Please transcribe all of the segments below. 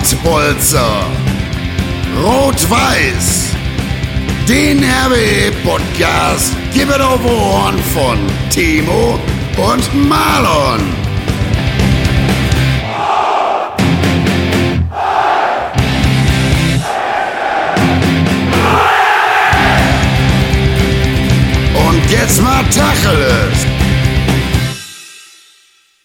Pottbolzer. Rot-Weiß. Den RWE-Podcast gibt es auf Ohren von Timo und Marlon. Und jetzt mal Tacheles.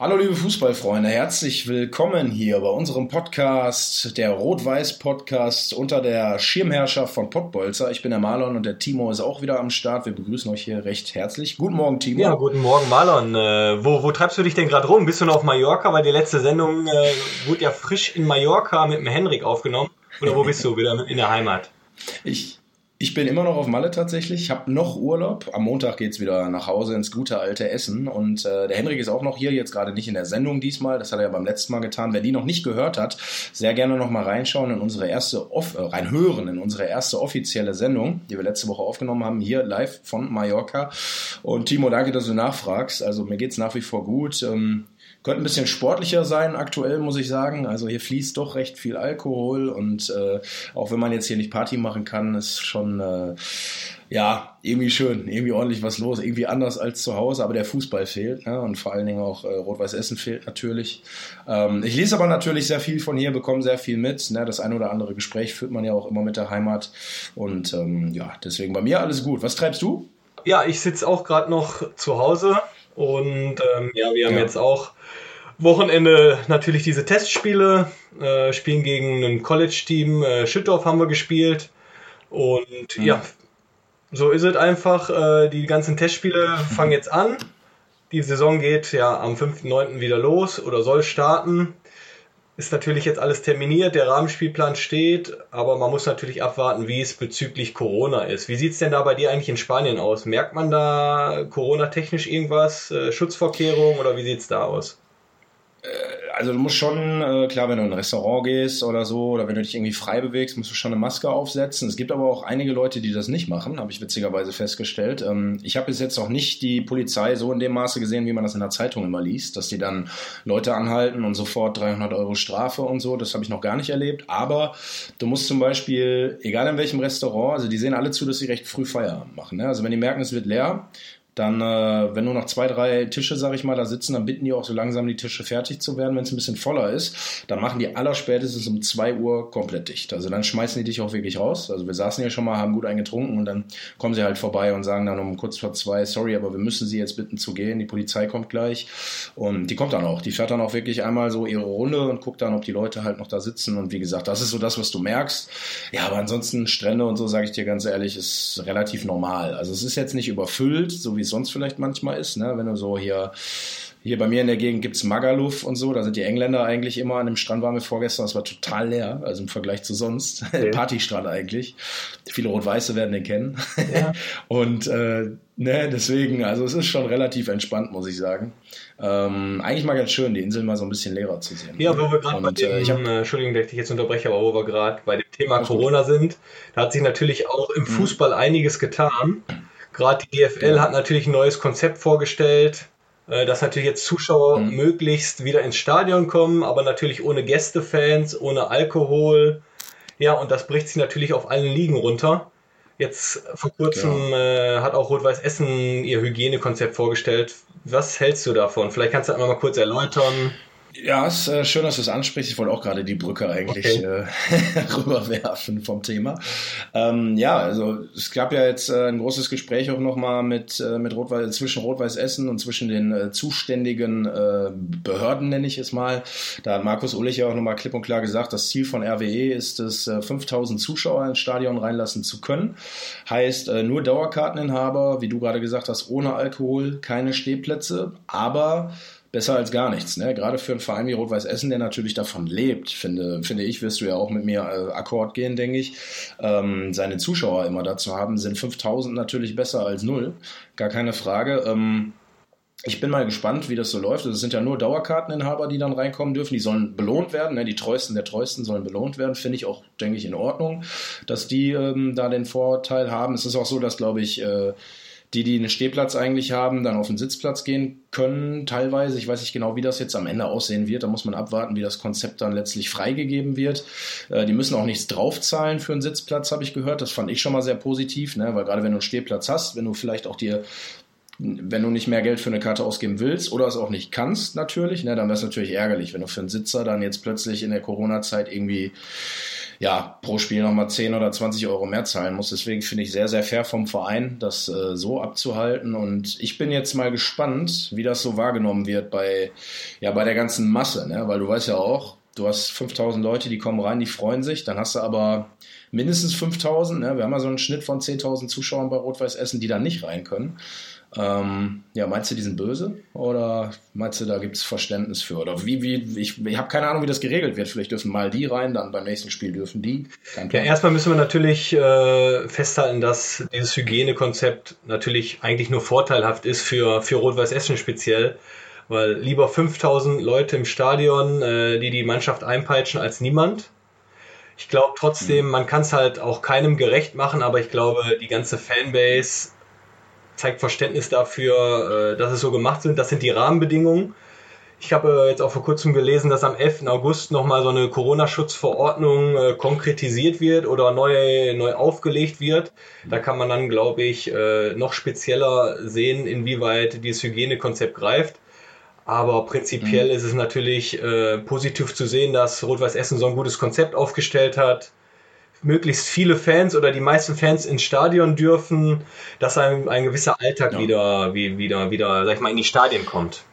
Hallo liebe Fußballfreunde, herzlich willkommen hier bei unserem Podcast, der Rot-Weiß-Podcast unter der Schirmherrschaft von Pottbolzer. Ich bin der Marlon und der Timo ist auch wieder am Start. Wir begrüßen euch hier recht herzlich. Guten Morgen, Timo. Ja, guten Morgen, Marlon. Äh, wo, wo treibst du dich denn gerade rum? Bist du noch auf Mallorca? Weil die letzte Sendung äh, wurde ja frisch in Mallorca mit dem Henrik aufgenommen. Oder wo bist du? Wieder in der Heimat? Ich, ich bin immer noch auf Malle tatsächlich. Ich habe noch Urlaub. Am Montag geht's wieder nach Hause ins gute alte Essen. Und äh, der Henrik ist auch noch hier, jetzt gerade nicht in der Sendung diesmal. Das hat er ja beim letzten Mal getan. Wer die noch nicht gehört hat, sehr gerne noch mal reinschauen in unsere erste, Off äh, reinhören in unsere erste offizielle Sendung, die wir letzte Woche aufgenommen haben, hier live von Mallorca. Und Timo, danke, dass du nachfragst. Also mir geht's nach wie vor gut. Ähm, könnte ein bisschen sportlicher sein aktuell, muss ich sagen. Also hier fließt doch recht viel Alkohol und äh, auch wenn man jetzt hier nicht Party machen kann, ist schon äh, ja irgendwie schön, irgendwie ordentlich was los, irgendwie anders als zu Hause, aber der Fußball fehlt ne? und vor allen Dingen auch äh, Rot-Weiß Essen fehlt natürlich. Ähm, ich lese aber natürlich sehr viel von hier, bekomme sehr viel mit. Ne? Das ein oder andere Gespräch führt man ja auch immer mit der Heimat und ähm, ja, deswegen bei mir alles gut. Was treibst du? Ja, ich sitze auch gerade noch zu Hause und ähm, ja, wir haben ja. jetzt auch Wochenende natürlich diese Testspiele, äh, spielen gegen ein College-Team, äh, Schüttorf haben wir gespielt. Und mhm. ja, so ist es einfach. Äh, die ganzen Testspiele fangen jetzt an. Die Saison geht ja am 5.9. wieder los oder soll starten. Ist natürlich jetzt alles terminiert, der Rahmenspielplan steht, aber man muss natürlich abwarten, wie es bezüglich Corona ist. Wie sieht es denn da bei dir eigentlich in Spanien aus? Merkt man da Corona-technisch irgendwas, äh, Schutzvorkehrungen oder wie sieht es da aus? Also du musst schon, äh, klar, wenn du in ein Restaurant gehst oder so, oder wenn du dich irgendwie frei bewegst, musst du schon eine Maske aufsetzen. Es gibt aber auch einige Leute, die das nicht machen, habe ich witzigerweise festgestellt. Ähm, ich habe bis jetzt noch nicht die Polizei so in dem Maße gesehen, wie man das in der Zeitung immer liest, dass die dann Leute anhalten und sofort 300 Euro Strafe und so. Das habe ich noch gar nicht erlebt. Aber du musst zum Beispiel, egal in welchem Restaurant, also die sehen alle zu, dass sie recht früh Feierabend machen. Ne? Also wenn die merken, es wird leer, dann, äh, wenn nur noch zwei, drei Tische, sag ich mal, da sitzen, dann bitten die auch so langsam die Tische fertig zu werden. Wenn es ein bisschen voller ist, dann machen die allerspätestens um zwei Uhr komplett dicht. Also dann schmeißen die dich auch wirklich raus. Also wir saßen ja schon mal, haben gut eingetrunken und dann kommen sie halt vorbei und sagen dann um kurz vor zwei, sorry, aber wir müssen sie jetzt bitten zu gehen. Die Polizei kommt gleich. Und die kommt dann auch. Die fährt dann auch wirklich einmal so ihre Runde und guckt dann, ob die Leute halt noch da sitzen. Und wie gesagt, das ist so das, was du merkst. Ja, aber ansonsten Strände und so, sage ich dir ganz ehrlich, ist relativ normal. Also es ist jetzt nicht überfüllt, so wie es sonst vielleicht manchmal ist, ne? wenn du so hier hier bei mir in der Gegend gibt es Magaluf und so, da sind die Engländer eigentlich immer an dem Strand waren wir vorgestern, das war total leer, also im Vergleich zu sonst. Okay. Partystrand eigentlich. Viele Rot-Weiße werden den kennen. Ja. und äh, ne, deswegen, also es ist schon relativ entspannt, muss ich sagen. Ähm, eigentlich mal ganz schön, die Insel mal so ein bisschen leerer zu sehen. Ja, wo wir gerade bei dem, äh, ich hab, äh, Entschuldigung, dass ich jetzt unterbreche, aber wo wir gerade bei dem Thema Corona gut. sind, da hat sich natürlich auch im mhm. Fußball einiges getan. Gerade die DFL hat natürlich ein neues Konzept vorgestellt, äh, dass natürlich jetzt Zuschauer mhm. möglichst wieder ins Stadion kommen, aber natürlich ohne Gästefans, ohne Alkohol. Ja, und das bricht sich natürlich auf allen Ligen runter. Jetzt vor kurzem ja. äh, hat auch Rot-Weiß Essen ihr Hygienekonzept vorgestellt. Was hältst du davon? Vielleicht kannst du das mal kurz erläutern. Ja, ist äh, schön, dass du es ansprichst. Ich wollte auch gerade die Brücke eigentlich okay. äh, rüberwerfen vom Thema. Ähm, ja, also es gab ja jetzt äh, ein großes Gespräch auch nochmal mit, äh, mit Rot zwischen Rot-Weiß Essen und zwischen den äh, zuständigen äh, Behörden, nenne ich es mal. Da hat Markus Ullich ja auch nochmal klipp und klar gesagt, das Ziel von RWE ist es, äh, 5000 Zuschauer ins Stadion reinlassen zu können. Heißt, äh, nur Dauerkarteninhaber, wie du gerade gesagt hast, ohne Alkohol, keine Stehplätze, aber besser als gar nichts. Ne? Gerade für einen Verein wie Rot-Weiß Essen, der natürlich davon lebt, finde, finde ich, wirst du ja auch mit mir äh, Akkord gehen, denke ich. Ähm, seine Zuschauer immer dazu haben, sind 5000 natürlich besser als null. Gar keine Frage. Ähm, ich bin mal gespannt, wie das so läuft. Es sind ja nur Dauerkarteninhaber, die dann reinkommen dürfen. Die sollen belohnt werden. Ne? Die Treuesten der Treuesten sollen belohnt werden. Finde ich auch, denke ich, in Ordnung, dass die ähm, da den Vorteil haben. Es ist auch so, dass, glaube ich, äh, die, die einen Stehplatz eigentlich haben, dann auf den Sitzplatz gehen können, teilweise. Ich weiß nicht genau, wie das jetzt am Ende aussehen wird. Da muss man abwarten, wie das Konzept dann letztlich freigegeben wird. Äh, die müssen auch nichts draufzahlen für einen Sitzplatz, habe ich gehört. Das fand ich schon mal sehr positiv, ne? weil gerade wenn du einen Stehplatz hast, wenn du vielleicht auch dir wenn du nicht mehr Geld für eine Karte ausgeben willst oder es auch nicht kannst, natürlich, ne, dann wäre es natürlich ärgerlich, wenn du für einen Sitzer dann jetzt plötzlich in der Corona-Zeit irgendwie ja, pro Spiel nochmal 10 oder 20 Euro mehr zahlen muss. Deswegen finde ich sehr, sehr fair vom Verein, das äh, so abzuhalten. Und ich bin jetzt mal gespannt, wie das so wahrgenommen wird bei, ja, bei der ganzen Masse, ne? weil du weißt ja auch, du hast 5000 Leute, die kommen rein, die freuen sich. Dann hast du aber mindestens 5000. Ne? Wir haben ja so einen Schnitt von 10.000 Zuschauern bei Rot-Weiß Essen, die da nicht rein können. Ähm, ja, meinst du, die sind böse oder meinst du, da gibt es Verständnis für? Oder wie, wie, ich, ich habe keine Ahnung, wie das geregelt wird. Vielleicht dürfen mal die rein, dann beim nächsten Spiel dürfen die. Ja, erstmal müssen wir natürlich äh, festhalten, dass dieses Hygienekonzept natürlich eigentlich nur vorteilhaft ist für, für Rot-Weiß Essen speziell. Weil lieber 5000 Leute im Stadion, äh, die die Mannschaft einpeitschen, als niemand. Ich glaube trotzdem, man kann es halt auch keinem gerecht machen, aber ich glaube, die ganze Fanbase zeigt Verständnis dafür, äh, dass es so gemacht sind. Das sind die Rahmenbedingungen. Ich habe äh, jetzt auch vor kurzem gelesen, dass am 11. August nochmal so eine Corona-Schutzverordnung äh, konkretisiert wird oder neu, neu aufgelegt wird. Da kann man dann, glaube ich, noch spezieller sehen, inwieweit dieses Hygienekonzept greift. Aber prinzipiell mhm. ist es natürlich positiv zu sehen, dass Rot-Weiß Essen so ein gutes Konzept aufgestellt hat möglichst viele Fans oder die meisten Fans ins Stadion dürfen, dass ein, ein gewisser Alltag ja. wieder, wie, wieder, wieder, sag ich mal, in die Stadien kommt.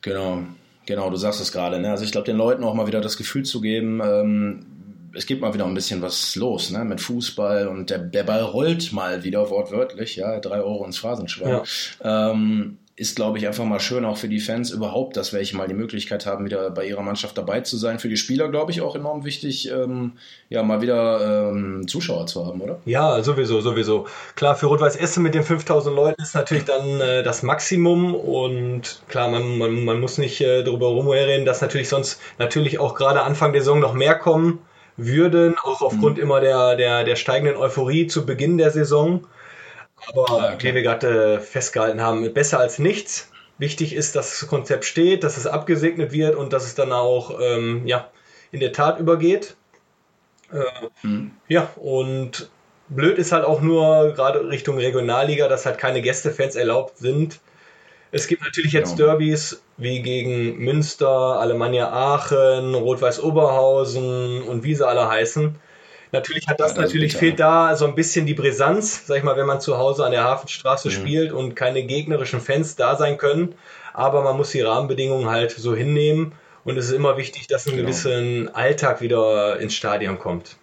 Genau, genau, du sagst es gerade. Ne? Also ich glaube, den Leuten auch mal wieder das Gefühl zu geben, ähm, es gibt mal wieder ein bisschen was los, ne, mit Fußball und der, der Ball rollt mal wieder wortwörtlich, ja, drei Euro ins Phrasenschwein. Ja. Ähm, ist, glaube ich, einfach mal schön auch für die Fans überhaupt, dass welche mal die Möglichkeit haben, wieder bei ihrer Mannschaft dabei zu sein. Für die Spieler, glaube ich, auch enorm wichtig, ähm, ja, mal wieder ähm, Zuschauer zu haben, oder? Ja, sowieso, sowieso. Klar, für Rot-Weiß Essen mit den 5000 Leuten ist natürlich dann äh, das Maximum und klar, man, man, man muss nicht äh, darüber rumreden, dass natürlich sonst natürlich auch gerade Anfang der Saison noch mehr kommen würden, auch aufgrund mhm. immer der, der, der steigenden Euphorie zu Beginn der Saison. Aber wie wir gerade festgehalten haben, besser als nichts. Wichtig ist, dass das Konzept steht, dass es abgesegnet wird und dass es dann auch ähm, ja, in der Tat übergeht. Äh, mhm. Ja, und blöd ist halt auch nur gerade Richtung Regionalliga, dass halt keine Gästefans erlaubt sind. Es gibt natürlich jetzt genau. Derbys wie gegen Münster, Alemannia Aachen, Rot-Weiß Oberhausen und wie sie alle heißen. Natürlich hat das, ja, das natürlich fehlt da so ein bisschen die Brisanz, sag ich mal, wenn man zu Hause an der Hafenstraße mhm. spielt und keine gegnerischen Fans da sein können. Aber man muss die Rahmenbedingungen halt so hinnehmen und es ist immer wichtig, dass ein genau. gewissen Alltag wieder ins Stadion kommt.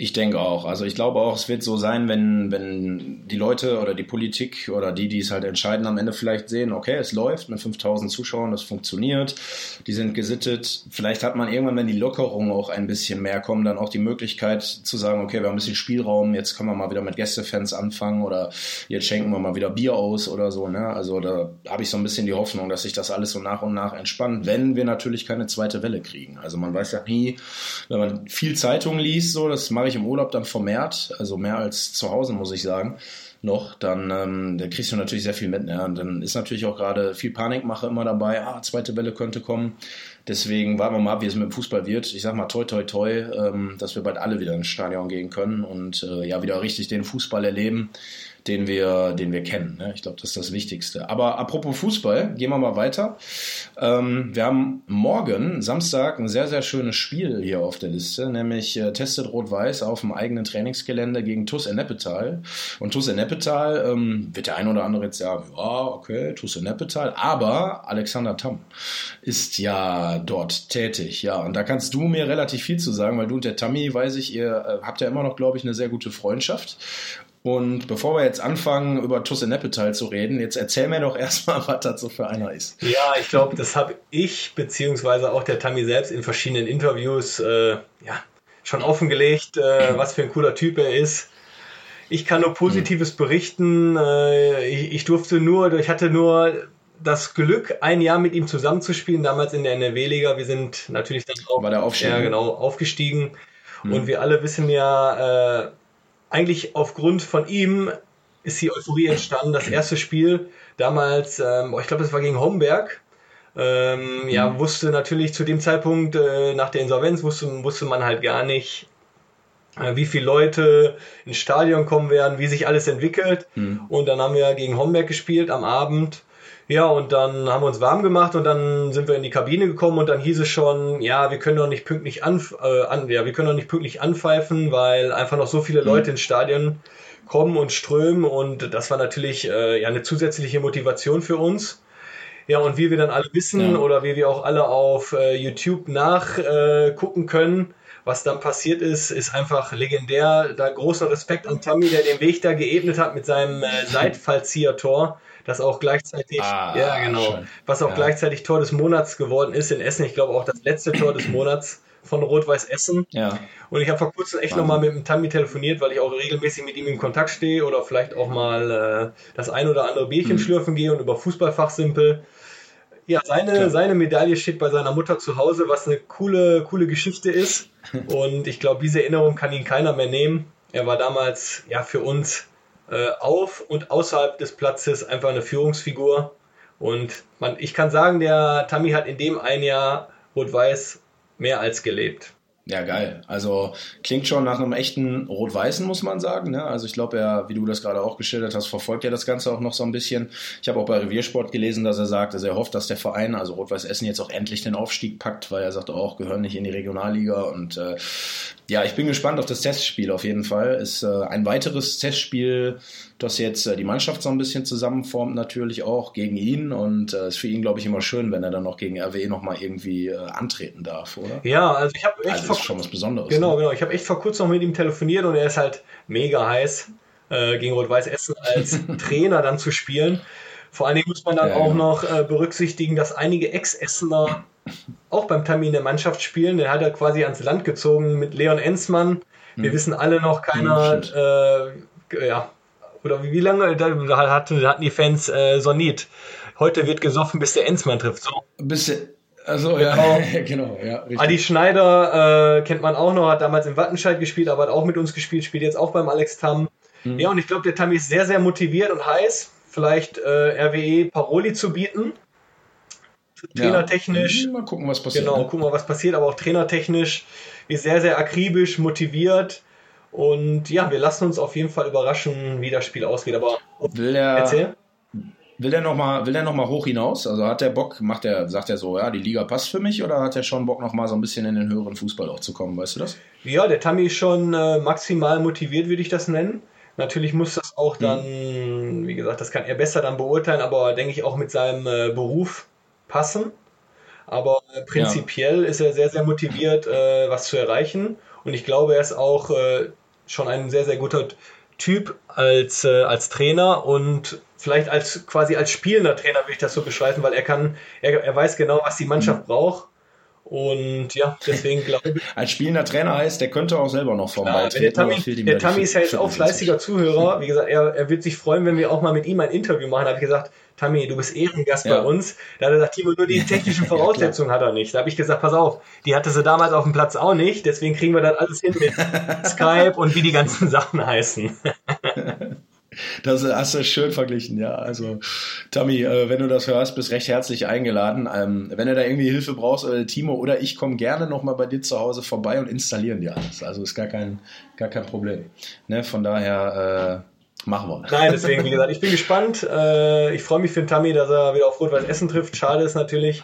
Ich denke auch. Also ich glaube auch, es wird so sein, wenn, wenn die Leute oder die Politik oder die, die es halt entscheiden, am Ende vielleicht sehen, okay, es läuft mit 5000 Zuschauern, das funktioniert, die sind gesittet. Vielleicht hat man irgendwann, wenn die Lockerungen auch ein bisschen mehr kommen, dann auch die Möglichkeit zu sagen, okay, wir haben ein bisschen Spielraum, jetzt können wir mal wieder mit Gästefans anfangen oder jetzt schenken wir mal wieder Bier aus oder so. Ne? Also da habe ich so ein bisschen die Hoffnung, dass sich das alles so nach und nach entspannt, wenn wir natürlich keine zweite Welle kriegen. Also man weiß ja nie, wenn man viel Zeitung liest, so, das mache ich im Urlaub dann vermehrt, also mehr als zu Hause, muss ich sagen, noch, dann ähm, da kriegst du natürlich sehr viel mit. Ne? Und dann ist natürlich auch gerade viel Panikmache immer dabei, ah, zweite Welle könnte kommen. Deswegen warten wir mal ab, wie es mit dem Fußball wird. Ich sag mal toi toi toi, ähm, dass wir bald alle wieder ins Stadion gehen können und äh, ja wieder richtig den Fußball erleben den wir, den wir kennen. Ne? Ich glaube, das ist das Wichtigste. Aber apropos Fußball, gehen wir mal weiter. Ähm, wir haben morgen, Samstag, ein sehr, sehr schönes Spiel hier auf der Liste, nämlich äh, Testet Rot-Weiß auf dem eigenen Trainingsgelände gegen TuS Ennepetal. Und TuS Ennepetal ähm, wird der ein oder andere jetzt sagen, ja, okay, TuS Ennepetal, aber Alexander Tamm ist ja dort tätig. Ja, und da kannst du mir relativ viel zu sagen, weil du und der Tammy, weiß ich, ihr äh, habt ja immer noch, glaube ich, eine sehr gute Freundschaft. Und bevor wir jetzt anfangen, über Tusse Neppetal zu reden, jetzt erzähl mir doch erstmal, was das so für einer ist. Ja, ich glaube, das habe ich, beziehungsweise auch der Tammy selbst in verschiedenen Interviews äh, ja, schon offengelegt, äh, was für ein cooler Typ er ist. Ich kann nur Positives berichten. Äh, ich, ich durfte nur, ich hatte nur das Glück, ein Jahr mit ihm zusammenzuspielen, damals in der NRW-Liga. Wir sind natürlich dann auch War der ja, genau, aufgestiegen. Mhm. Und wir alle wissen ja, äh, eigentlich aufgrund von ihm ist die Euphorie entstanden. Das erste Spiel damals, ähm, ich glaube, das war gegen Homberg. Ähm, ja, mhm. wusste natürlich zu dem Zeitpunkt äh, nach der Insolvenz wusste, wusste man halt gar nicht, äh, wie viele Leute ins Stadion kommen werden, wie sich alles entwickelt. Mhm. Und dann haben wir gegen Homberg gespielt am Abend. Ja, und dann haben wir uns warm gemacht und dann sind wir in die Kabine gekommen und dann hieß es schon, ja, wir können doch nicht pünktlich an, äh, an ja, wir können doch nicht pünktlich anpfeifen, weil einfach noch so viele Leute mhm. ins Stadion kommen und strömen und das war natürlich äh, ja eine zusätzliche Motivation für uns. Ja, und wie wir dann alle wissen ja. oder wie wir auch alle auf äh, YouTube nachgucken äh, können, was dann passiert ist, ist einfach legendär. Da großer Respekt an Tammy, der den Weg da geebnet hat mit seinem äh, Seitfallzieher-Tor das auch gleichzeitig, ah, ja genau, schön. was auch ja. gleichzeitig Tor des Monats geworden ist in Essen. Ich glaube auch das letzte Tor des Monats von Rot-Weiß Essen. Ja. Und ich habe vor kurzem echt nochmal mit dem Tammy telefoniert, weil ich auch regelmäßig mit ihm in Kontakt stehe oder vielleicht auch mal äh, das ein oder andere Bierchen mhm. schlürfen gehe und über Fußballfach simpel. Ja, seine, seine Medaille steht bei seiner Mutter zu Hause, was eine coole, coole Geschichte ist. Und ich glaube, diese Erinnerung kann ihn keiner mehr nehmen. Er war damals ja für uns äh, auf und außerhalb des Platzes einfach eine Führungsfigur. Und man, ich kann sagen, der Tammy hat in dem ein Jahr Rot-Weiß mehr als gelebt. Ja, geil. Also klingt schon nach einem echten Rot-Weißen, muss man sagen. Ne? Also ich glaube, er, wie du das gerade auch geschildert hast, verfolgt er das Ganze auch noch so ein bisschen. Ich habe auch bei Reviersport gelesen, dass er sagt, dass er hofft, dass der Verein, also Rot-Weiß Essen, jetzt auch endlich den Aufstieg packt, weil er sagt auch, gehören nicht in die Regionalliga. Und äh, ja, ich bin gespannt auf das Testspiel auf jeden Fall. Ist äh, ein weiteres Testspiel dass jetzt äh, die Mannschaft so ein bisschen zusammenformt, natürlich auch gegen ihn. Und es äh, ist für ihn, glaube ich, immer schön, wenn er dann noch gegen RWE nochmal irgendwie äh, antreten darf, oder? Ja, also ich habe echt. Also das ist schon was Besonderes. Genau, ne? genau. Ich habe echt vor kurzem noch mit ihm telefoniert und er ist halt mega heiß, äh, gegen Rot-Weiß Essen als Trainer dann zu spielen. Vor allen Dingen muss man dann ja, auch genau. noch äh, berücksichtigen, dass einige Ex-Essener auch beim Termin der Mannschaft spielen. Der hat er quasi ans Land gezogen mit Leon Enzmann. Wir hm. wissen alle noch, keiner, hm, äh, ja, oder wie, wie lange da, hatten, hatten die Fans äh, Sonit? Heute wird gesoffen, bis der Enzmann trifft. So. Bis also ja, genau, genau ja. Richtig. Adi Schneider äh, kennt man auch noch, hat damals im Wattenscheid gespielt, aber hat auch mit uns gespielt, spielt jetzt auch beim Alex Tam. Mhm. Ja, und ich glaube, der Tammy ist sehr, sehr motiviert und heiß, vielleicht äh, RWE Paroli zu bieten. Trainertechnisch. Ja. Mal gucken, was passiert. Genau, ne? gucken wir, was passiert, aber auch trainertechnisch ist sehr, sehr akribisch, motiviert. Und ja, wir lassen uns auf jeden Fall überraschen, wie das Spiel ausgeht. Aber will der, erzähl. Will der nochmal noch, hoch hinaus? Also hat der Bock, macht er, sagt er so, ja, die Liga passt für mich oder hat er schon Bock nochmal so ein bisschen in den höheren Fußball auch zu kommen, weißt du das? Ja, der Tammy ist schon äh, maximal motiviert, würde ich das nennen. Natürlich muss das auch dann, hm. wie gesagt, das kann er besser dann beurteilen, aber denke ich auch mit seinem äh, Beruf passen. Aber äh, prinzipiell ja. ist er sehr, sehr motiviert, äh, was zu erreichen. Und ich glaube, er ist auch äh, schon ein sehr, sehr guter Typ als, äh, als Trainer und vielleicht als quasi als spielender Trainer würde ich das so beschreiben, weil er kann, er, er weiß genau, was die Mannschaft mhm. braucht. Und ja, deswegen glaube ich. Als spielender Trainer heißt, der könnte auch selber noch vorm Ball Der Tammy, der Tammy ist ja jetzt auch fleißiger Zuhörer. Wie gesagt, er, er wird sich freuen, wenn wir auch mal mit ihm ein Interview machen. Da habe ich gesagt, Tammy, du bist Ehrengast ja. bei uns. Da hat er gesagt, Timo, nur die technischen Voraussetzungen ja, hat er nicht. Da habe ich gesagt, pass auf, die hatte sie damals auf dem Platz auch nicht. Deswegen kriegen wir das alles hin mit Skype und wie die ganzen Sachen heißen. Das hast du schön verglichen, ja. Also, Tommy, äh, wenn du das hörst, bist recht herzlich eingeladen. Ähm, wenn du da irgendwie Hilfe brauchst, Timo oder ich komme gerne nochmal bei dir zu Hause vorbei und installieren dir alles. Also ist gar kein, gar kein Problem. Ne? Von daher äh, machen wir. Nein, deswegen, wie gesagt, ich bin gespannt. Äh, ich freue mich für den Tammy, dass er wieder auf Rot-Weiß Essen trifft. Schade ist natürlich,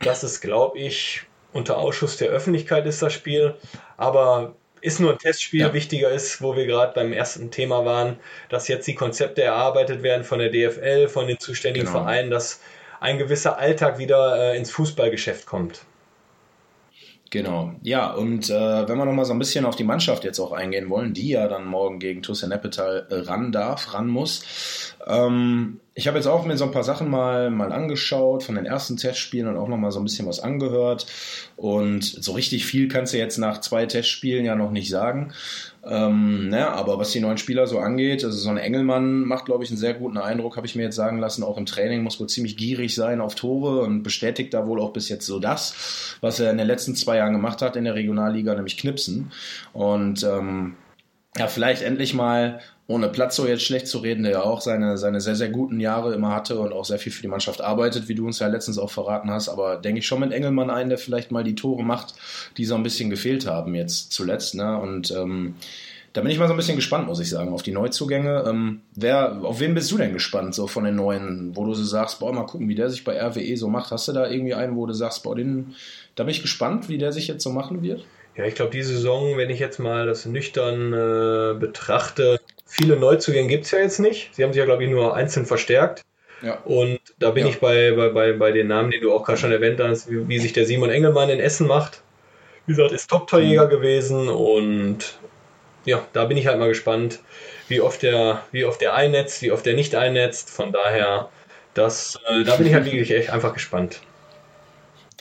dass es, glaube ich, unter Ausschuss der Öffentlichkeit ist, das Spiel. Aber ist nur ein Testspiel. Ja. Wichtiger ist, wo wir gerade beim ersten Thema waren, dass jetzt die Konzepte erarbeitet werden von der DFL, von den zuständigen genau. Vereinen, dass ein gewisser Alltag wieder äh, ins Fußballgeschäft kommt. Genau, ja, und äh, wenn wir nochmal so ein bisschen auf die Mannschaft jetzt auch eingehen wollen, die ja dann morgen gegen Tussen Neppetal äh, ran darf, ran muss. Ähm, ich habe jetzt auch mir so ein paar Sachen mal, mal angeschaut von den ersten Testspielen und auch nochmal so ein bisschen was angehört. Und so richtig viel kannst du jetzt nach zwei Testspielen ja noch nicht sagen. Ähm, ne, aber was die neuen Spieler so angeht, also so ein Engelmann macht, glaube ich, einen sehr guten Eindruck, habe ich mir jetzt sagen lassen. Auch im Training muss wohl ziemlich gierig sein auf Tore und bestätigt da wohl auch bis jetzt so das, was er in den letzten zwei Jahren gemacht hat in der Regionalliga, nämlich Knipsen. Und ähm, ja, vielleicht endlich mal ohne Platzo jetzt schlecht zu reden, der ja auch seine, seine sehr, sehr guten Jahre immer hatte und auch sehr viel für die Mannschaft arbeitet, wie du uns ja letztens auch verraten hast. Aber denke ich schon mit Engelmann ein, der vielleicht mal die Tore macht, die so ein bisschen gefehlt haben jetzt zuletzt. Ne? Und ähm, da bin ich mal so ein bisschen gespannt, muss ich sagen, auf die Neuzugänge. Ähm, wer, auf wen bist du denn gespannt, so von den neuen, wo du so sagst, boah, mal gucken, wie der sich bei RWE so macht. Hast du da irgendwie einen, wo du sagst, boah, den, da bin ich gespannt, wie der sich jetzt so machen wird? Ja, ich glaube, die Saison, wenn ich jetzt mal das nüchtern äh, betrachte, viele Neuzugänge gibt es ja jetzt nicht. Sie haben sich ja, glaube ich, nur einzeln verstärkt. Ja. Und da bin ja. ich bei, bei, bei, bei den Namen, die du auch gerade schon erwähnt hast, wie, wie, sich der Simon Engelmann in Essen macht. Wie gesagt, ist Top-Torjäger mhm. gewesen und ja, da bin ich halt mal gespannt, wie oft der, wie oft der einnetzt, wie oft der nicht einnetzt. Von daher, das, äh, da bin ich halt wirklich echt einfach gespannt.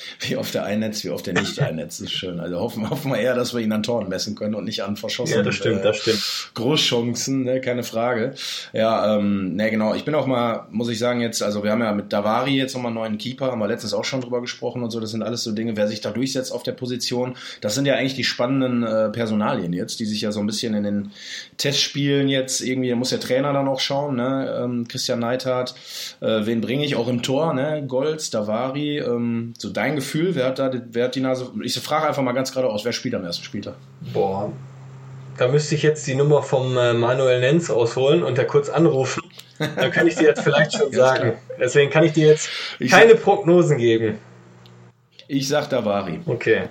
Wie oft er einnetzt, wie oft er nicht einnetzt, ist schön. Also hoffen, hoffen wir eher, dass wir ihn an Toren messen können und nicht an verschossenen ja, das stimmt, äh, das stimmt. Großchancen, ne, keine Frage. Ja, ähm, ne, genau. Ich bin auch mal, muss ich sagen, jetzt, also wir haben ja mit Davari jetzt nochmal einen neuen Keeper, haben wir letztens auch schon drüber gesprochen und so. Das sind alles so Dinge, wer sich da durchsetzt auf der Position. Das sind ja eigentlich die spannenden äh, Personalien jetzt, die sich ja so ein bisschen in den Testspielen jetzt irgendwie, da muss der Trainer dann auch schauen, ne? Ähm, Christian Neithardt, äh, wen bringe ich auch im Tor, ne? Golds, Davari, ähm, so dein Gefühl, wer hat da, wer hat die Nase, ich frage einfach mal ganz gerade aus, wer spielt am ersten Spieltag? Boah, da müsste ich jetzt die Nummer vom äh, Manuel Nenz ausholen und da kurz anrufen. Dann kann ich dir jetzt vielleicht schon sagen. Deswegen kann ich dir jetzt keine Prognosen geben. Ich sag Davari. Okay.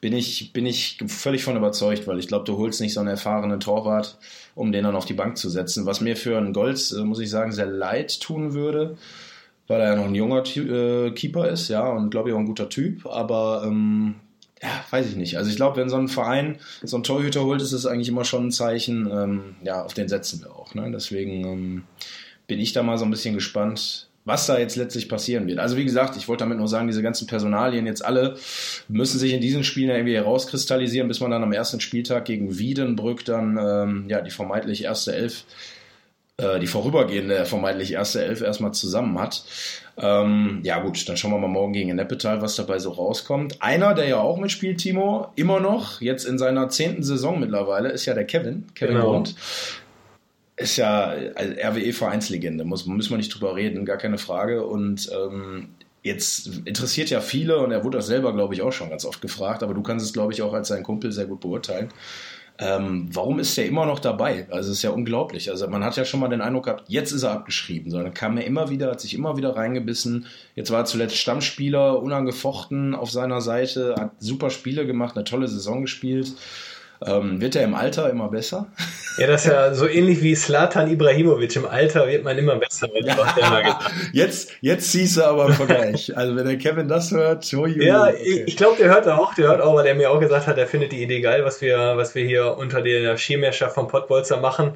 Bin ich, bin ich völlig von überzeugt, weil ich glaube, du holst nicht so einen erfahrenen Torwart, um den dann auf die Bank zu setzen. Was mir für einen Golds, äh, muss ich sagen, sehr leid tun würde, weil er ja noch ein junger äh, Keeper ist, ja, und glaube ich auch ein guter Typ, aber ähm, ja, weiß ich nicht. Also ich glaube, wenn so ein Verein so einen Torhüter holt, ist es eigentlich immer schon ein Zeichen, ähm, ja, auf den setzen wir auch. Ne? Deswegen ähm, bin ich da mal so ein bisschen gespannt, was da jetzt letztlich passieren wird. Also wie gesagt, ich wollte damit nur sagen, diese ganzen Personalien jetzt alle müssen sich in diesen Spielen irgendwie herauskristallisieren, bis man dann am ersten Spieltag gegen Wiedenbrück dann ähm, ja die vermeintlich erste Elf, äh, die vorübergehende vermeintlich erste Elf erstmal zusammen hat. Ähm, ja gut, dann schauen wir mal morgen gegen Neppetal, was dabei so rauskommt. Einer, der ja auch mitspielt, Timo, immer noch, jetzt in seiner zehnten Saison mittlerweile, ist ja der Kevin, Kevin genau. Grund ist ja also RWE-Vereinslegende, muss, müssen wir nicht drüber reden, gar keine Frage. Und ähm, jetzt interessiert ja viele, und er wurde das selber, glaube ich, auch schon ganz oft gefragt, aber du kannst es, glaube ich, auch als sein Kumpel sehr gut beurteilen. Ähm, warum ist er immer noch dabei? Also es ist ja unglaublich. Also man hat ja schon mal den Eindruck gehabt, jetzt ist er abgeschrieben. So, dann kam er immer wieder, hat sich immer wieder reingebissen. Jetzt war er zuletzt Stammspieler, unangefochten auf seiner Seite, hat super Spiele gemacht, eine tolle Saison gespielt. Ähm, wird er im Alter immer besser? Ja, das ist ja so ähnlich wie Slatan Ibrahimovic. Im Alter wird man immer besser. Ja. jetzt, jetzt siehst du aber einen Vergleich. Also wenn der Kevin das hört, hui, Ja, okay. ich glaube, der hört auch, der hört auch, weil er mir auch gesagt hat, er findet die Idee geil, was wir, was wir hier unter der Schirmherrschaft von Pottbolzer machen.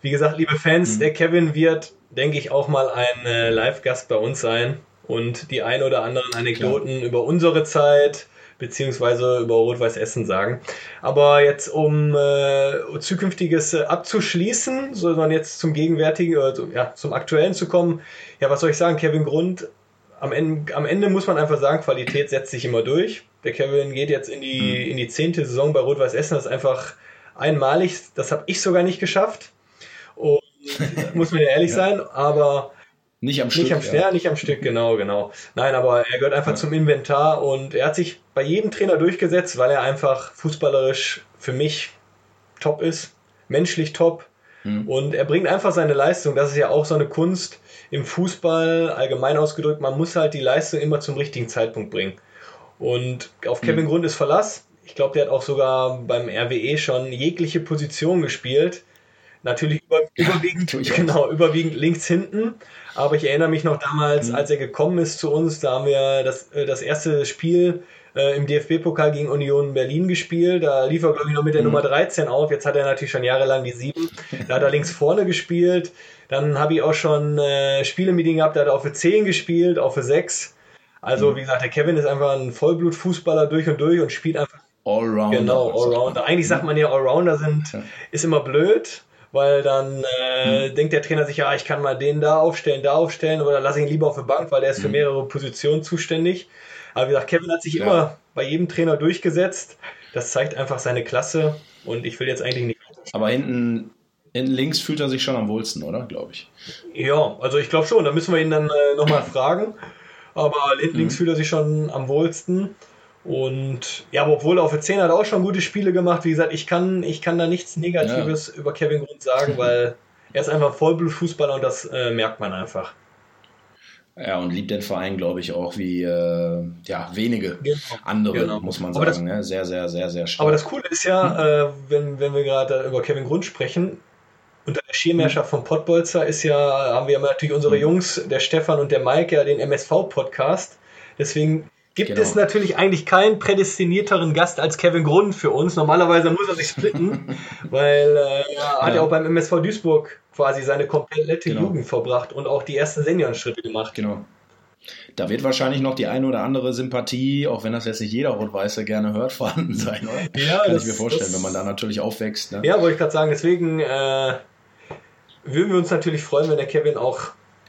Wie gesagt, liebe Fans, mhm. der Kevin wird, denke ich, auch mal ein äh, Live-Gast bei uns sein und die ein oder anderen Anekdoten Klar. über unsere Zeit, beziehungsweise über Rot-Weiß Essen sagen. Aber jetzt, um äh, zukünftiges äh, abzuschließen, sondern jetzt zum gegenwärtigen, äh, ja, zum aktuellen zu kommen, ja, was soll ich sagen, Kevin Grund, am Ende, am Ende muss man einfach sagen, Qualität setzt sich immer durch. Der Kevin geht jetzt in die, mhm. in die zehnte Saison bei Rot-Weiß Essen, das ist einfach einmalig, das habe ich sogar nicht geschafft. Und muss man ja ehrlich ja. sein, aber nicht am Stück. Nicht am, ja. nicht am Stück, genau, genau. Nein, aber er gehört einfach ja. zum Inventar und er hat sich bei jedem Trainer durchgesetzt, weil er einfach fußballerisch für mich top ist, menschlich top. Mhm. Und er bringt einfach seine Leistung. Das ist ja auch so eine Kunst im Fußball, allgemein ausgedrückt. Man muss halt die Leistung immer zum richtigen Zeitpunkt bringen. Und auf Kevin mhm. Grund ist Verlass. Ich glaube, der hat auch sogar beim RWE schon jegliche Position gespielt. Natürlich über, überwiegend, genau, überwiegend links hinten. Aber ich erinnere mich noch damals, mhm. als er gekommen ist zu uns, da haben wir das, äh, das erste Spiel äh, im DFB-Pokal gegen Union Berlin gespielt. Da lief er, glaube ich, noch mit der mhm. Nummer 13 auf. Jetzt hat er natürlich schon jahrelang die 7. Da hat er links vorne gespielt. Dann habe ich auch schon äh, Spiele mit ihm gehabt, da hat er auch für 10 gespielt, auch für 6. Also, mhm. wie gesagt, der Kevin ist einfach ein Vollblut-Fußballer durch und durch und spielt einfach. Allrounder. Genau, Allrounder. Eigentlich sagt man ja, Allrounder sind, ist immer blöd, weil dann äh, mhm. denkt der Trainer sich, ja, ich kann mal den da aufstellen, da aufstellen oder lasse ihn lieber auf der Bank, weil der ist für mhm. mehrere Positionen zuständig. Aber wie gesagt, Kevin hat sich ja. immer bei jedem Trainer durchgesetzt. Das zeigt einfach seine Klasse und ich will jetzt eigentlich nicht. Aber hinten, in links fühlt er sich schon am wohlsten, oder? Glaube ich. Ja, also ich glaube schon. Da müssen wir ihn dann äh, nochmal fragen. Aber hinten links mhm. fühlt er sich schon am wohlsten. Und ja, aber obwohl auf der 10 hat er auch schon gute Spiele gemacht. Wie gesagt, ich kann, ich kann da nichts Negatives ja. über Kevin Grund sagen, weil er ist einfach Vollblutfußballer und das äh, merkt man einfach. Ja, und liebt den Verein, glaube ich, auch wie äh, ja, wenige genau. andere, genau. muss man sagen. Das, ne? Sehr, sehr, sehr, sehr stark. Aber das Coole ist ja, hm? äh, wenn, wenn wir gerade über Kevin Grund sprechen, unter der Schirmherrschaft hm. von Pottbolzer ist ja, haben wir natürlich unsere hm. Jungs, der Stefan und der Mike, ja den MSV-Podcast. Deswegen gibt genau. es natürlich eigentlich keinen prädestinierteren Gast als Kevin Grund für uns. Normalerweise muss er sich splitten, weil äh, er hat ja auch beim MSV Duisburg quasi seine komplette genau. Jugend verbracht und auch die ersten Seniorenschritte gemacht. Genau. Da wird wahrscheinlich noch die eine oder andere Sympathie, auch wenn das jetzt nicht jeder Rot-Weiße gerne hört, vorhanden sein, oder? Ja, Kann das, ich mir vorstellen, das, wenn man da natürlich aufwächst. Ne? Ja, wollte ich gerade sagen, deswegen äh, würden wir uns natürlich freuen, wenn der Kevin auch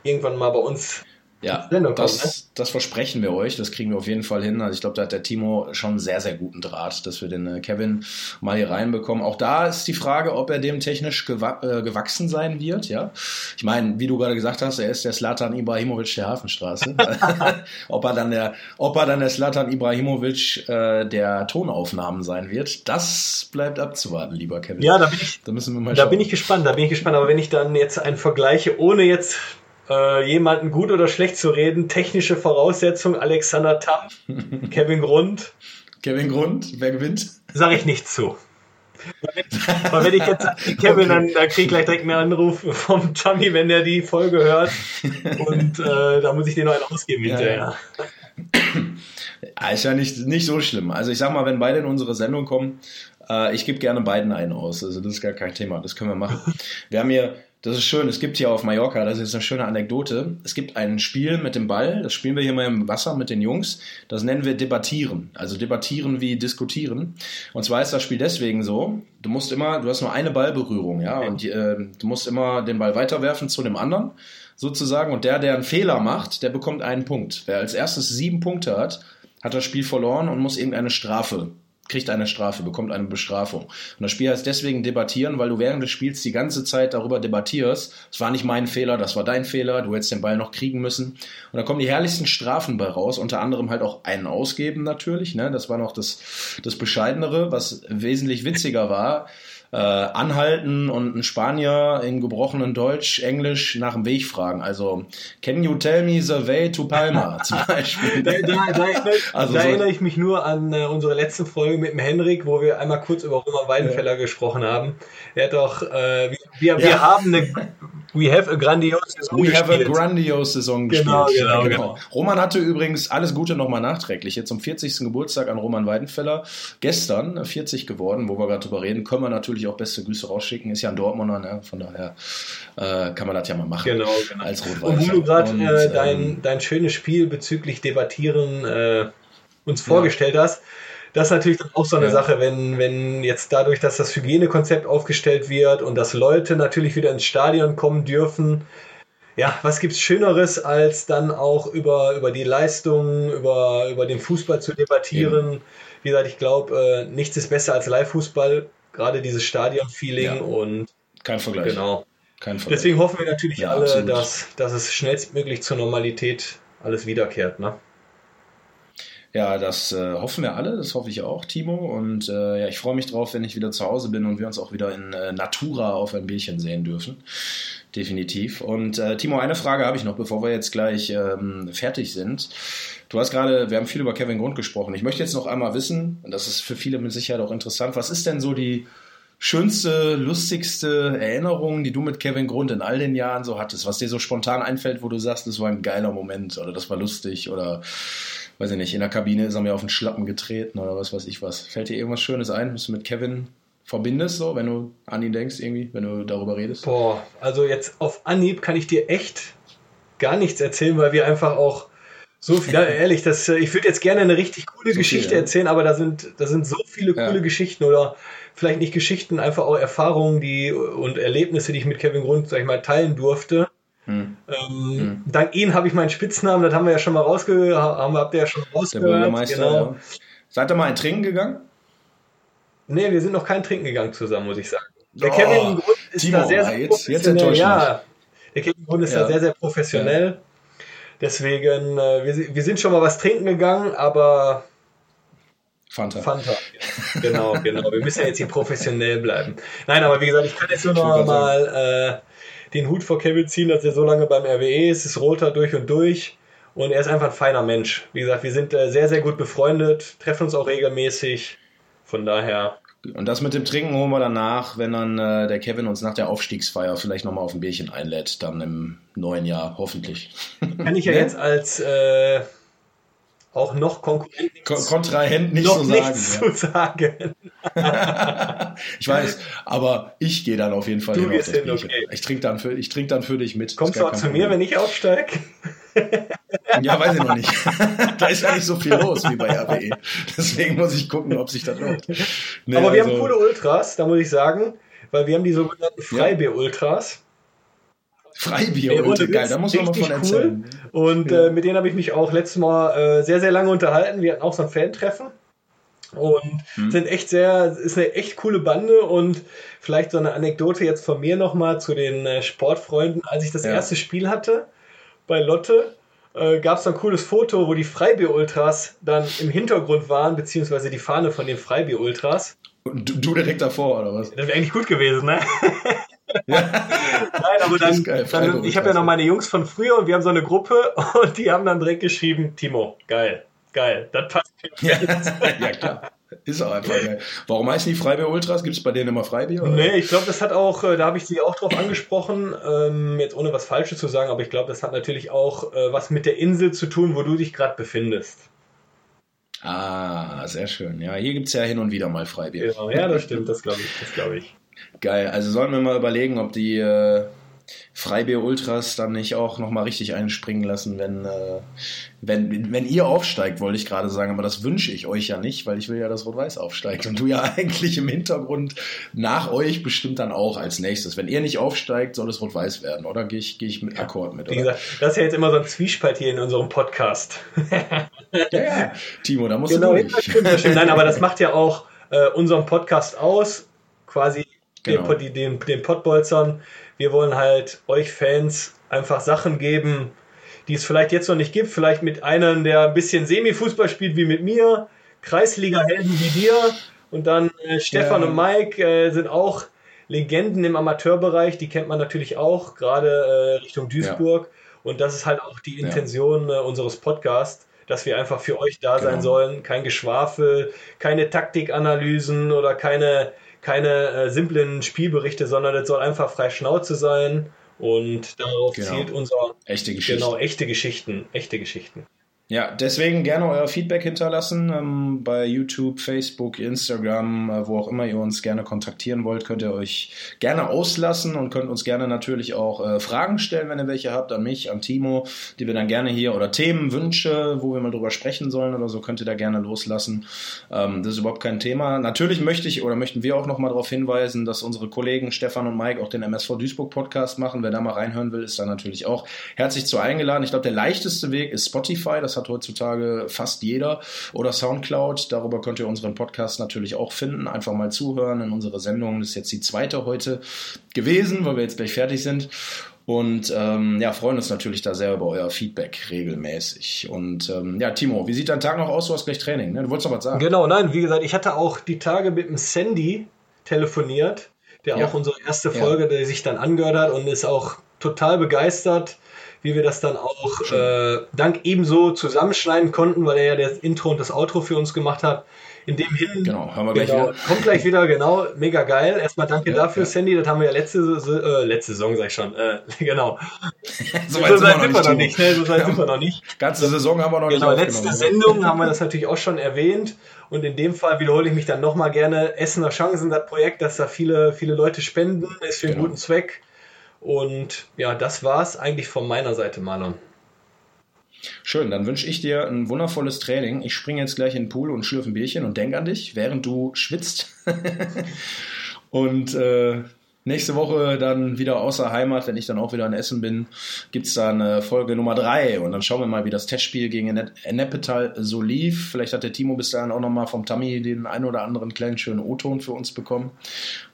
irgendwann mal bei uns ja, das, kommt, ne? das versprechen wir euch. Das kriegen wir auf jeden Fall hin. Also ich glaube, da hat der Timo schon einen sehr, sehr guten Draht, dass wir den äh, Kevin mal hier reinbekommen. Auch da ist die Frage, ob er dem technisch gewa äh, gewachsen sein wird. Ja, ich meine, wie du gerade gesagt hast, er ist der Slatan Ibrahimovic der Hafenstraße. ob er dann der, ob er dann der Slatan Ibrahimovic äh, der Tonaufnahmen sein wird, das bleibt abzuwarten, lieber Kevin. Ja, da bin ich. Da müssen wir mal. Da schauen. bin ich gespannt. Da bin ich gespannt. Aber wenn ich dann jetzt einen vergleiche, ohne jetzt äh, jemanden gut oder schlecht zu reden. Technische Voraussetzung, Alexander Tamm, Kevin Grund. Kevin Grund, wer gewinnt? Sag ich nicht zu. Weil wenn ich jetzt Kevin, okay. dann, dann kriege ich gleich direkt einen Anruf vom Chummy, wenn der die Folge hört. Und äh, da muss ich den noch einen ausgeben ja, hinterher. Ja. Ist ja nicht, nicht so schlimm. Also ich sag mal, wenn beide in unsere Sendung kommen, äh, ich gebe gerne beiden einen aus. Also das ist gar kein Thema. Das können wir machen. Wir haben hier das ist schön. Es gibt hier auf Mallorca, das ist eine schöne Anekdote. Es gibt ein Spiel mit dem Ball, das spielen wir hier mal im Wasser mit den Jungs. Das nennen wir Debattieren. Also debattieren wie diskutieren. Und zwar ist das Spiel deswegen so, du musst immer, du hast nur eine Ballberührung, ja, und äh, du musst immer den Ball weiterwerfen zu dem anderen, sozusagen. Und der, der einen Fehler macht, der bekommt einen Punkt. Wer als erstes sieben Punkte hat, hat das Spiel verloren und muss irgendeine Strafe kriegt eine Strafe, bekommt eine Bestrafung. Und das Spiel heißt deswegen debattieren, weil du während des Spiels die ganze Zeit darüber debattierst. Es war nicht mein Fehler, das war dein Fehler, du hättest den Ball noch kriegen müssen. Und da kommen die herrlichsten Strafen bei raus, unter anderem halt auch einen ausgeben natürlich. Ne? Das war noch das, das Bescheidenere, was wesentlich witziger war äh, anhalten und einen Spanier in gebrochenen Deutsch, Englisch nach dem Weg fragen. Also, can you tell me the way to Palma zum Beispiel? da, da, da, also da so erinnere ich mich nur an äh, unsere letzte Folge mit dem Henrik, wo wir einmal kurz über Roman Weidenfeller ja. gesprochen haben. Er hat doch, äh, wir, wir, ja. wir haben eine We have a grandiose Saison We gespielt. have a grandiose Saison genau, gespielt. Genau, genau, genau. Roman hatte übrigens alles Gute nochmal nachträglich. Jetzt zum 40. Geburtstag an Roman Weidenfeller. Gestern 40 geworden, wo wir gerade drüber reden. Können wir natürlich auch beste Grüße rausschicken. Ist ja ein Dortmunder, ne? von daher äh, kann man das ja mal machen. Genau, genau. Als rot Und wo du gerade äh, dein, ähm, dein schönes Spiel bezüglich Debattieren äh, uns vorgestellt ja. hast, das ist natürlich auch so eine ja. Sache, wenn, wenn jetzt dadurch, dass das Hygienekonzept aufgestellt wird und dass Leute natürlich wieder ins Stadion kommen dürfen, ja, was gibt es Schöneres, als dann auch über, über die Leistungen, über, über den Fußball zu debattieren? Ja. Wie gesagt, ich glaube, äh, nichts ist besser als Live-Fußball, gerade dieses Stadion-Feeling ja. und. Kein Vergleich. Genau. Kein Vergleich. Deswegen hoffen wir natürlich ja, alle, dass, dass es schnellstmöglich zur Normalität alles wiederkehrt. Ne? Ja, das äh, hoffen wir alle, das hoffe ich auch, Timo. Und äh, ja, ich freue mich drauf, wenn ich wieder zu Hause bin und wir uns auch wieder in äh, Natura auf ein Bierchen sehen dürfen. Definitiv. Und äh, Timo, eine Frage habe ich noch, bevor wir jetzt gleich ähm, fertig sind. Du hast gerade, wir haben viel über Kevin Grund gesprochen. Ich möchte jetzt noch einmal wissen, und das ist für viele mit Sicherheit auch interessant, was ist denn so die schönste, lustigste Erinnerung, die du mit Kevin Grund in all den Jahren so hattest, was dir so spontan einfällt, wo du sagst, das war ein geiler Moment oder das war lustig oder weiß ich nicht, in der Kabine ist er mir auf den Schlappen getreten oder was weiß ich was. Fällt dir irgendwas Schönes ein, was du mit Kevin verbindest, so, wenn du an ihn denkst, irgendwie, wenn du darüber redest? Boah, also jetzt auf Anhieb kann ich dir echt gar nichts erzählen, weil wir einfach auch so viel, ja, ehrlich, das, äh, ich würde jetzt gerne eine richtig coole so Geschichte viel, erzählen, aber da sind, da sind so viele coole ja. Geschichten oder vielleicht nicht Geschichten, einfach auch Erfahrungen die, und Erlebnisse, die ich mit Kevin Grund, sag ich mal, teilen durfte. Hm. Ähm, hm. Dank Ihnen habe ich meinen Spitznamen, das haben wir ja schon mal rausgehört, haben wir, habt ihr ja schon rausgehört. Der Bürgermeister, genau. ja. Seid ihr mal ein Trinken gegangen? Nee, wir sind noch kein Trinken gegangen zusammen, muss ich sagen. Der Kevin Grund ist Timo, da sehr, sehr jetzt, jetzt professionell. enttäuscht ja, der Kevin Grund ist Ja. da sehr, sehr professionell. Deswegen, äh, wir, wir sind schon mal was trinken gegangen, aber Fanta. Fanta. Genau, genau. Wir müssen ja jetzt hier professionell bleiben. Nein, aber wie gesagt, ich kann jetzt nur noch mal den Hut vor Kevin ziehen, dass er so lange beim RWE ist, ist Roter durch und durch. Und er ist einfach ein feiner Mensch. Wie gesagt, wir sind äh, sehr, sehr gut befreundet, treffen uns auch regelmäßig. Von daher, Und das mit dem Trinken holen wir danach, wenn dann äh, der Kevin uns nach der Aufstiegsfeier vielleicht nochmal auf ein Bierchen einlädt, dann im neuen Jahr, hoffentlich. kann ich ja Ne? jetzt als äh, auch noch Konkurrent Ko Kontrahent nicht noch so sagen. nichts ja. zu sagen. ich weiß, aber ich gehe dann auf jeden Fall Du hin gehst hin, okay. Ich trinke dann, für, ich trink dann für dich mit. Kommst du auch zu mir, wenn ich aufsteige? Ja, weiß ich noch nicht. da ist ja nicht so viel los wie bei RWE. Deswegen muss ich gucken, ob sich das lohnt. Nee, Aber wir also- haben coole Ultras, da muss ich sagen, weil wir haben die sogenannten. Freibier-Ultras. Freibier, Ey, ohne geil, da muss man mal von erzählen. Und Ja. äh, mit denen habe ich mich auch letztes Mal äh, sehr, sehr lange unterhalten. Wir hatten auch so ein Fan-Treffen. Und Hm. sind echt sehr, ist eine echt coole Bande und vielleicht so eine Anekdote jetzt von mir nochmal zu den äh, Sportfreunden. Als ich das Ja. erste Spiel hatte bei Lotte, äh, gab es so ein cooles Foto, wo die Freibier-Ultras dann im Hintergrund waren, beziehungsweise die Fahne von den Freibier-Ultras. Und du, du direkt davor, oder was? Das wäre eigentlich gut gewesen, ne? Nein, aber dann, geil, dann ich habe ja noch meine Jungs von früher und wir haben so eine Gruppe und die haben dann direkt geschrieben, Timo, geil, geil, das passt. Ja, ja klar. Ist auch einfach geil. Warum heißen die Freibier Ultras? Gibt es bei denen immer Freibier? oder? Nee, ich glaube, das hat auch, äh, da habe ich sie auch drauf angesprochen, ähm, jetzt ohne was Falsches zu sagen, aber ich glaube, das hat natürlich auch äh, was mit der Insel zu tun, wo du dich gerade befindest. Ah, sehr schön. Ja, hier gibt es ja hin und wieder mal Freibier. Genau, ja, das stimmt, das glaube ich, das glaube ich. Geil. Also sollen wir mal überlegen, ob die äh, Freibier Ultras dann nicht auch nochmal richtig einspringen lassen, wenn, äh, wenn, wenn ihr aufsteigt, wollte ich gerade sagen. Aber das wünsche ich euch ja nicht, weil ich will ja, dass Rot-Weiß aufsteigt. Und du ja eigentlich im Hintergrund nach euch bestimmt dann auch als nächstes. Wenn ihr nicht aufsteigt, soll es Rot-Weiß werden, oder? Gehe ich, geh ich mit Akkord mit, Wie oder? gesagt, das ist ja jetzt immer so ein Zwiespalt hier in unserem Podcast. Ja, ja. Timo, da musst Genau, du ja, durch. das stimmt, stimmt. Nein, aber das macht ja auch äh, unseren Podcast aus, quasi Genau. den, den, den Pottbolzern. Wir wollen halt euch Fans einfach Sachen geben, die es vielleicht jetzt noch nicht gibt. Vielleicht mit einem, der ein bisschen Semi-Fußball spielt wie mit mir, Kreisliga-Helden wie dir. Und dann äh, Stefan Ja. und Mike äh, sind auch Legenden im Amateurbereich. Die kennt man natürlich auch, gerade äh, Richtung Duisburg. Und das ist halt auch die Ja. Intention äh, unseres Podcasts, dass wir einfach für euch da sein Genau. sollen. Kein Geschwafel, keine Taktikanalysen oder keine, keine äh, simplen Spielberichte, sondern es soll einfach frei Schnauze sein. Und darauf Genau. zielt unser, Echte Geschichte. genau, echte Geschichten, echte Geschichten. Ja, deswegen gerne euer Feedback hinterlassen ähm, bei YouTube, Facebook, Instagram, äh, wo auch immer ihr uns gerne kontaktieren wollt, könnt ihr euch gerne auslassen und könnt uns gerne natürlich auch äh, Fragen stellen, wenn ihr welche habt, an mich, an Timo, die wir dann gerne hier oder Themen, Wünsche, wo wir mal drüber sprechen sollen oder so, könnt ihr da gerne loslassen. Ähm, das ist überhaupt kein Thema. Natürlich möchte ich oder möchten wir auch nochmal darauf hinweisen, dass unsere Kollegen Stefan und Mike auch den MSV Duisburg Podcast machen. Wer da mal reinhören will, ist da natürlich auch herzlich zu eingeladen. Ich glaube, der leichteste Weg ist Spotify. Das hat heutzutage fast jeder. Oder Soundcloud. Darüber könnt ihr unseren Podcast natürlich auch finden. Einfach mal zuhören in unsere Sendung. Das ist jetzt die zweite heute gewesen, weil wir jetzt gleich fertig sind. Und ähm, ja, freuen uns natürlich da sehr über euer Feedback regelmäßig. Und ähm, ja, Timo, wie sieht dein Tag noch aus? Du hast gleich Training, ne? Du wolltest noch was sagen. Genau, nein, wie gesagt, ich hatte auch die Tage mit dem Sandy telefoniert, der Ja. auch unsere erste Ja. Folge, der sich dann angehört hat und ist auch total begeistert, wie wir das dann auch äh, dank ebenso zusammenschneiden konnten, weil er ja das Intro und das Outro für uns gemacht hat. In dem hin. Genau, hören wir gleich Genau, wieder. kommt gleich wieder, genau, mega geil. Erstmal danke Ja, dafür, ja. Sandy, das haben wir ja letzte, Saison- äh, letzte Saison, sag ich schon, äh, genau. So So weit weit sind wir noch nicht, ne? so weit sind wir noch nicht. Ganze Saison haben wir noch Genau, nicht letzte aufgenommen. Sendung haben wir das natürlich auch schon erwähnt. Und in dem Fall wiederhole ich mich dann nochmal gerne. Essener Chancen, das Projekt, dass da viele, viele Leute spenden, ist für einen Genau. guten Zweck. Und ja, das war's eigentlich von meiner Seite, Marlon. Schön, dann wünsche ich dir ein wundervolles Training. Ich springe jetzt gleich in den Pool und schlürfe ein Bierchen und denk an dich, während du schwitzt. und äh, nächste Woche dann wieder außer Heimat, wenn ich dann auch wieder in Essen bin, gibt's dann äh, Folge Nummer drei und dann schauen wir mal, wie das Testspiel gegen Ennepetal so lief. Vielleicht hat der Timo bis dahin auch nochmal vom Tammy den einen oder anderen kleinen schönen O-Ton für uns bekommen.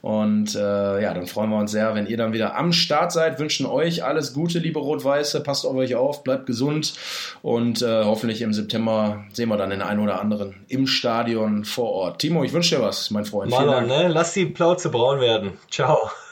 Und äh, ja, dann freuen wir uns sehr, wenn ihr dann wieder am Start seid. Wünschen euch alles Gute, liebe Rot-Weiße. Passt auf euch auf, bleibt gesund und äh, hoffentlich im September sehen wir dann den einen oder anderen im Stadion vor Ort. Timo, ich wünsche dir was, mein Freund. Marlon, ne? lass die Plauze braun werden. Ciao.